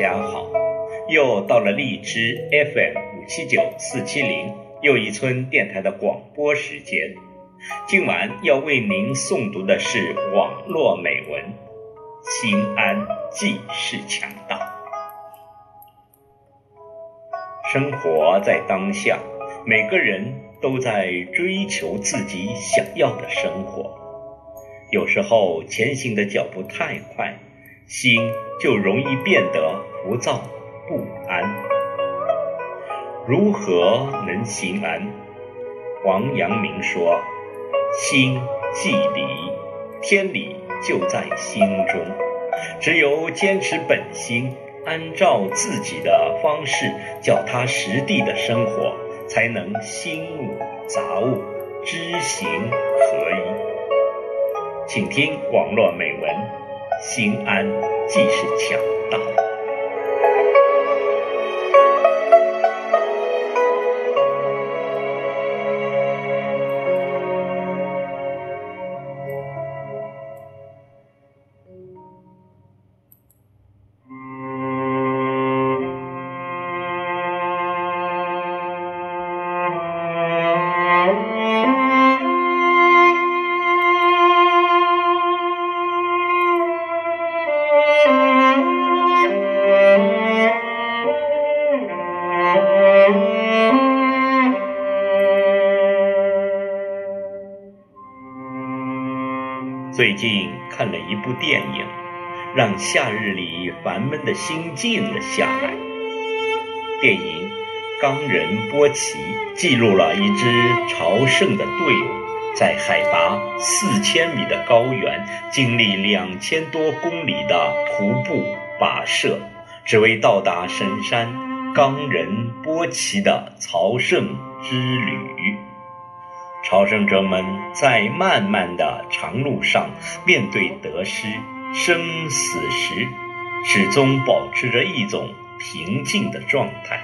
家好！又到了荔枝 FM 五七九四七零又一村电台的广播时间。今晚要为您诵读的是网络美文《心安即是强大》。生活在当下，每个人都在追求自己想要的生活。有时候前行的脚步太快。心就容易变得浮躁不安。如何能心安？王阳明说：“心即理，天理就在心中。只有坚持本心，按照自己的方式脚踏实地的生活，才能心无杂物，知行合一。”请听网络美文。心安即是强大。最近看了一部电影，让夏日里烦闷的心静了下来。电影《冈仁波齐》记录了一支朝圣的队伍，在海拔四千米的高原，经历两千多公里的徒步跋涉，只为到达神山冈仁波齐的朝圣之旅。朝圣者们在漫漫的长路上，面对得失、生死时，始终保持着一种平静的状态。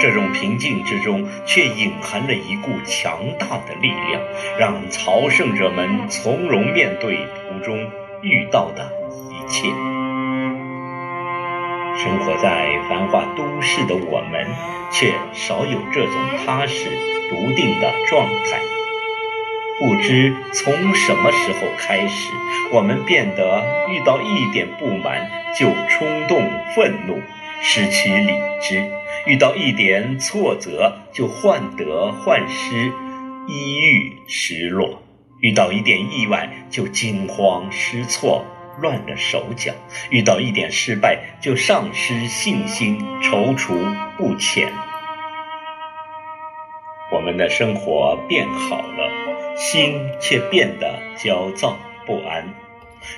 这种平静之中，却隐含着一股强大的力量，让朝圣者们从容面对途中遇到的一切。生活在繁华都市的我们，却少有这种踏实、笃定的状态。不知从什么时候开始，我们变得遇到一点不满就冲动愤怒，失去理智；遇到一点挫折就患得患失，抑郁失落；遇到一点意外就惊慌失措，乱了手脚；遇到一点失败就丧失信心，踌躇不前。我们的生活变好了。心却变得焦躁不安，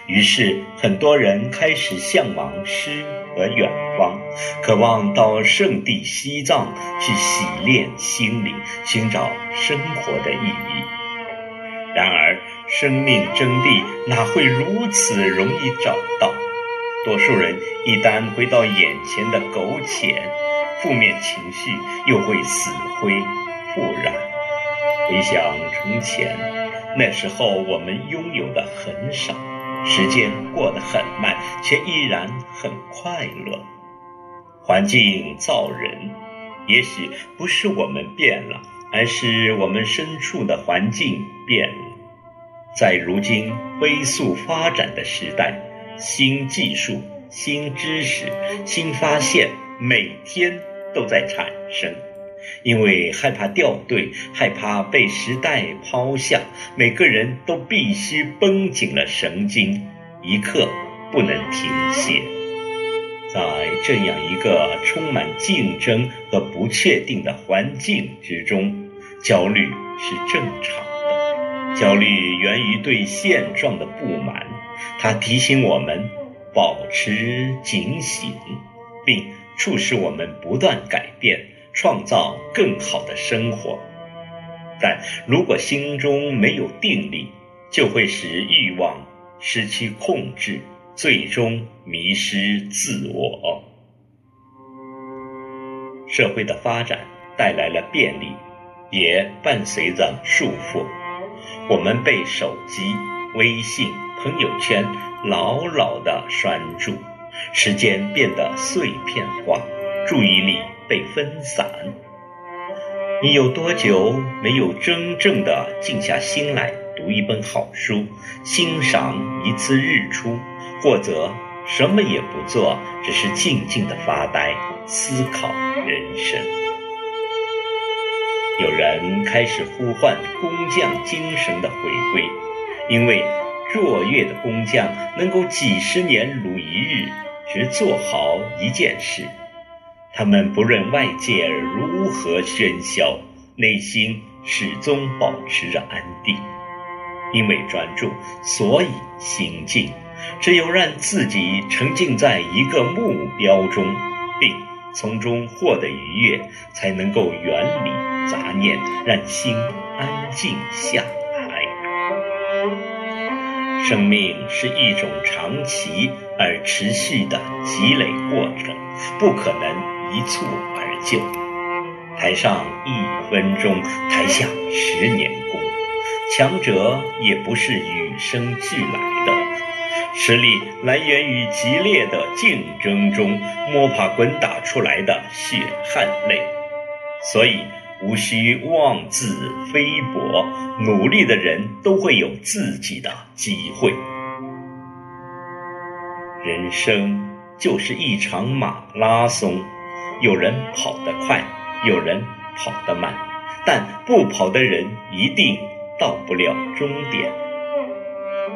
于是很多人开始向往诗和远方，渴望到圣地西藏去洗炼心灵，寻找生活的意义。然而，生命真谛哪会如此容易找到？多数人一旦回到眼前的苟且，负面情绪又会死灰复燃。回想从前，那时候我们拥有的很少，时间过得很慢，却依然很快乐。环境造人，也许不是我们变了，而是我们身处的环境变了。在如今飞速发展的时代，新技术、新知识、新发现，每天都在产生。因为害怕掉队，害怕被时代抛下，每个人都必须绷紧了神经，一刻不能停歇。在这样一个充满竞争和不确定的环境之中，焦虑是正常的。焦虑源于对现状的不满，它提醒我们保持警醒，并促使我们不断改变。创造更好的生活，但如果心中没有定力，就会使欲望失去控制，最终迷失自我。社会的发展带来了便利，也伴随着束缚。我们被手机、微信、朋友圈牢牢地拴住，时间变得碎片化，注意力被分散。你有多久没有真正的静下心来读一本好书，欣赏一次日出，或者什么也不做，只是静静的发呆，思考人生？有人开始呼唤工匠精神的回归，因为卓越的工匠能够几十年如一日，只做好一件事。他们不论外界如何喧嚣，内心始终保持着安定。因为专注，所以心静。只有让自己沉浸在一个目标中，并从中获得愉悦，才能够远离杂念，让心安静下来。生命是一种长期而持续的积累过程，不可能。一蹴而就，台上一分钟，台下十年功。强者也不是与生俱来的，实力来源于激烈的竞争中摸爬滚打出来的血汗泪。所以无需妄自菲薄，努力的人都会有自己的机会。人生就是一场马拉松。有人跑得快，有人跑得慢，但不跑的人一定到不了终点。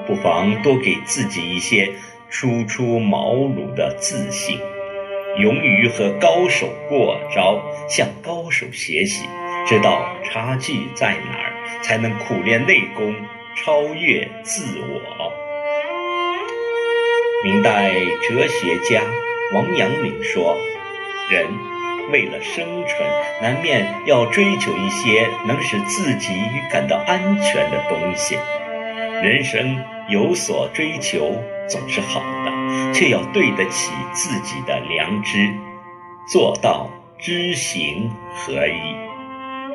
不妨多给自己一些初出茅庐的自信，勇于和高手过招，向高手学习，知道差距在哪儿，才能苦练内功，超越自我。明代哲学家王阳明说。人为了生存，难免要追求一些能使自己感到安全的东西。人生有所追求总是好的，却要对得起自己的良知，做到知行合一。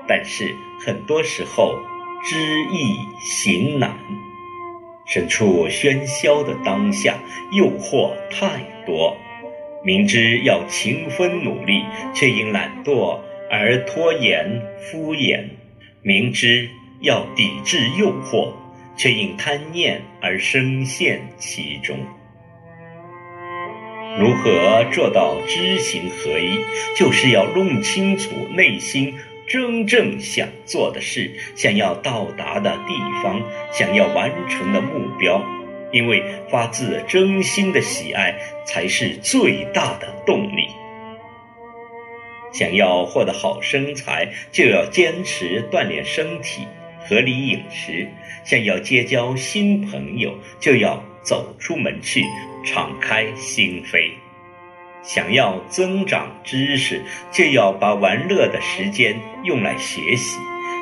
但是很多时候，知易行难。身处喧嚣的当下，诱惑太多。明知要勤奋努力，却因懒惰而拖延敷衍；明知要抵制诱惑，却因贪念而深陷其中。如何做到知行合一？就是要弄清楚内心真正想做的事、想要到达的地方、想要完成的目标。因为发自真心的喜爱才是最大的动力。想要获得好身材，就要坚持锻炼身体、合理饮食；想要结交新朋友，就要走出门去，敞开心扉；想要增长知识，就要把玩乐的时间用来学习；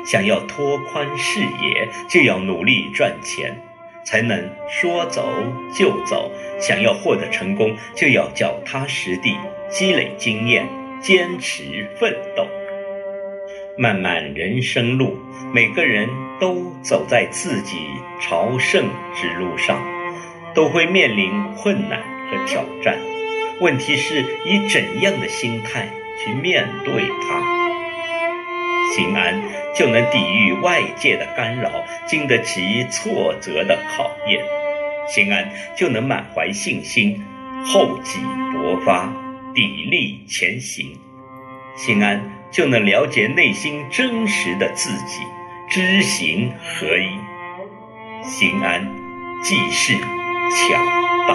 想要拓宽视野，就要努力赚钱。才能说走就走。想要获得成功，就要脚踏实地，积累经验，坚持奋斗。漫漫人生路，每个人都走在自己朝圣之路上，都会面临困难和挑战。问题是以怎样的心态去面对它？心安，就能抵御外界的干扰，经得起挫折的考验；心安，就能满怀信心，厚积薄发，砥砺前行；心安，就能了解内心真实的自己，知行合一；心安，即是巧。